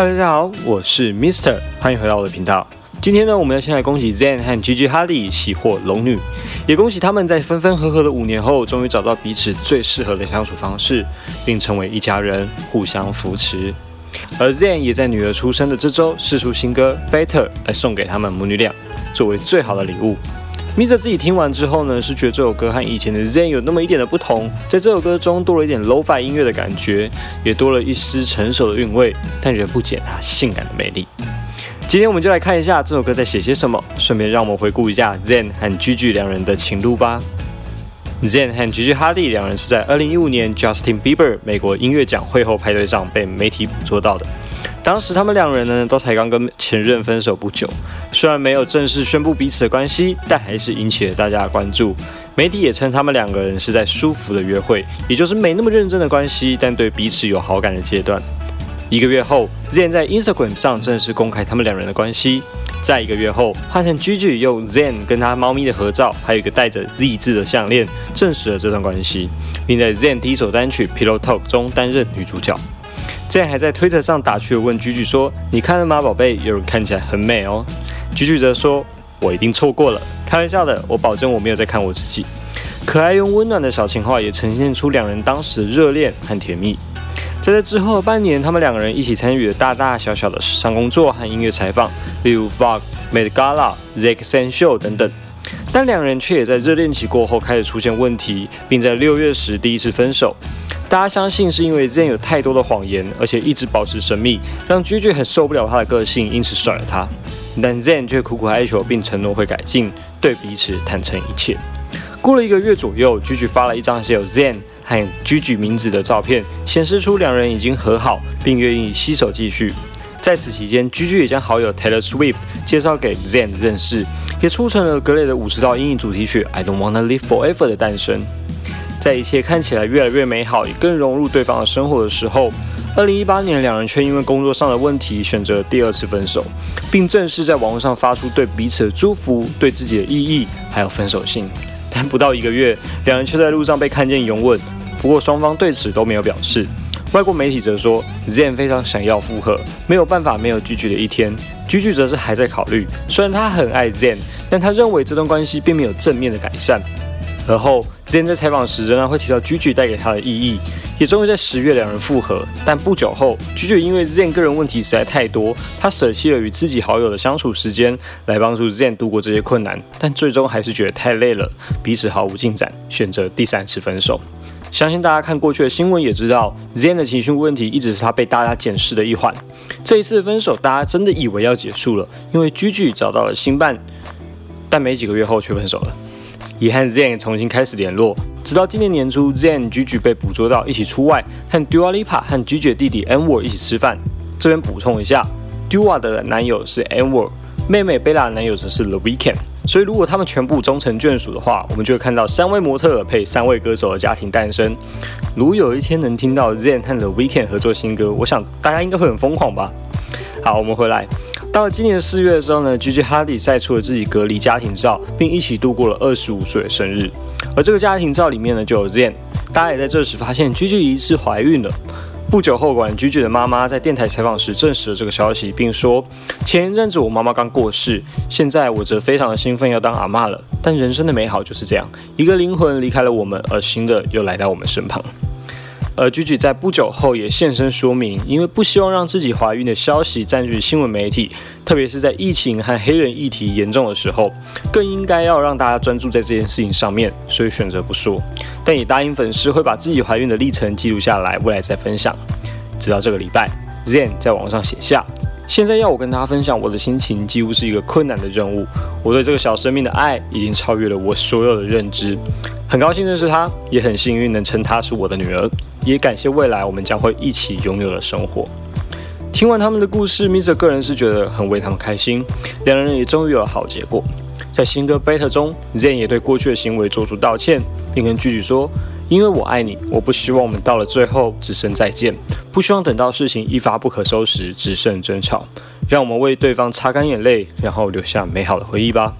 Hello，大家好，我是 Mister，欢迎回到我的频道。今天呢，我们要先来恭喜 Zen 和 Gigi Hadid 喜获龙女，也恭喜他们在分分合合的五年后，终于找到彼此最适合的相处方式，并成为一家人，互相扶持。而 Zen 也在女儿出生的这周试出新歌《Better》来送给他们母女俩，作为最好的礼物。Mister 自己听完之后呢，是觉得这首歌和以前的 Zen 有那么一点的不同，在这首歌中多了一点 Lo-Fi 音乐的感觉，也多了一丝成熟的韵味，但仍不减它性感的魅力。今天我们就来看一下这首歌在写些什么，顺便让我们回顾一下 Zen 和 Gigi 两人的情路吧。Zen 和 gigihadi 两人是在2015年 Justin Bieber 美国音乐奖会后派对上被媒体捕捉到的。当时他们两人呢都才刚跟前任分手不久，虽然没有正式宣布彼此的关系，但还是引起了大家的关注。媒体也称他们两个人是在舒服的约会，也就是没那么认真的关系，但对彼此有好感的阶段。一个月后，Zen 在 Instagram 上正式公开他们两人的关系。在一个月后，换成 Gigi 用 Zen 跟他猫咪的合照，还有一个带着 Z 字的项链，证实了这段关系，并在 Zen 第一首单曲《Pillow Talk》中担任女主角。竟然还在推特上打趣问 Gigi 说：“你看了吗，宝贝？有人看起来很美哦。”Gigi 则说：“我一定错过了，开玩笑的，我保证我没有在看我自己。”可爱又温暖的小情话也呈现出两人当时的热恋和甜蜜。在这之后半年，他们两个人一起参与了大大小小的时尚工作和音乐采访，例如 Vogue、Met Gala、z a c k s e n Show 等等。但两人却也在热恋期过后开始出现问题，并在六月时第一次分手。大家相信是因为 Zen 有太多的谎言，而且一直保持神秘，让 Gigi 很受不了他的个性，因此甩了他。但 Zen 却苦苦哀求，并承诺会改进，对彼此坦诚一切。过了一个月左右，Gigi 发了一张写有 Zen。和 Gigi 名字的照片显示出两人已经和好，并愿意携手继续。在此期间，Gigi 也将好友 Taylor Swift 介绍给 Zen 认识，也促成了格雷的五十道阴影主题曲《I Don't Wanna Live Forever》的诞生。在一切看起来越来越美好，也更融入对方的生活的时候，二零一八年，两人却因为工作上的问题选择第二次分手，并正式在网络上发出对彼此的祝福、对自己的意义，还有分手信。但不到一个月，两人却在路上被看见拥吻。不过双方对此都没有表示。外国媒体则说，Zen 非常想要复合，没有办法没有 Gigi 的一天。Gigi 则是还在考虑，虽然他很爱 Zen，但他认为这段关系并没有正面的改善。而后，Zen 在采访时仍然会提到 Gigi 带给他的意义，也终于在十月两人复合。但不久后，Gigi 因为 Zen 个人问题实在太多，他舍弃了与自己好友的相处时间，来帮助 Zen 度过这些困难，但最终还是觉得太累了，彼此毫无进展，选择第三次分手。相信大家看过去的新闻也知道，Zen 的情绪问题一直是他被大家检视的一环。这一次分手，大家真的以为要结束了，因为 Gigi 找到了新伴，但没几个月后却分手了。也和 Zen 重新开始联络，直到今年年初，Zen Gigi 被捕捉到一起出外和 Dua Lipa 和 Gigi 的弟弟 Anwar 一起吃饭。这边补充一下，Dua 的男友是 Anwar，妹妹 Bella 的男友则是 The Weeknd。所以，如果他们全部终成眷属的话，我们就会看到三位模特配三位歌手的家庭诞生。如有一天能听到 Zen 和 The Weeknd 合作新歌，我想大家应该会很疯狂吧。好，我们回来，到了今年四月的时候呢，Gigi Hadid 晒出了自己隔离家庭照，并一起度过了二十五岁的生日。而这个家庭照里面呢，就有 Zen。大家也在这时发现 Gigi 疑似怀孕了。不久后，管 Gigi 的妈妈在电台采访时证实了这个消息，并说：“前一阵子我妈妈刚过世，现在我则非常的兴奋要当阿妈了。但人生的美好就是这样，一个灵魂离开了我们，而新的又来到我们身旁。”而 Gigi 在不久后也现身说明，因为不希望让自己怀孕的消息占据新闻媒体，特别是在疫情和黑人议题严重的时候，更应该要让大家专注在这件事情上面，所以选择不说。但也答应粉丝会把自己怀孕的历程记录下来，未来再分享。直到这个礼拜，Zen 在网上写下：“现在要我跟大家分享我的心情，几乎是一个困难的任务。我对这个小生命的爱已经超越了我所有的认知。很高兴认识她，也很幸运能称她是我的女儿。”也感谢未来我们将会一起拥有的生活。听完他们的故事，Mr 个人是觉得很为他们开心，两人也终于有了好结果。在新歌《Beta》中，Zen 也对过去的行为做出道歉，并跟 Gigi 说：“因为我爱你，我不希望我们到了最后只剩再见，不希望等到事情一发不可收拾，只剩争吵。让我们为对方擦干眼泪，然后留下美好的回忆吧。”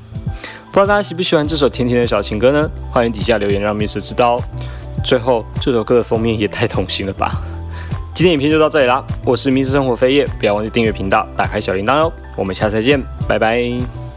不知道大家喜不喜欢这首甜甜的小情歌呢？欢迎底下留言让 Mr 知道。最后，这首歌的封面也太童心了吧！今天影片就到这里啦，我是迷失生活飞叶，不要忘记订阅频道，打开小铃铛哦。我们下次再见，拜拜。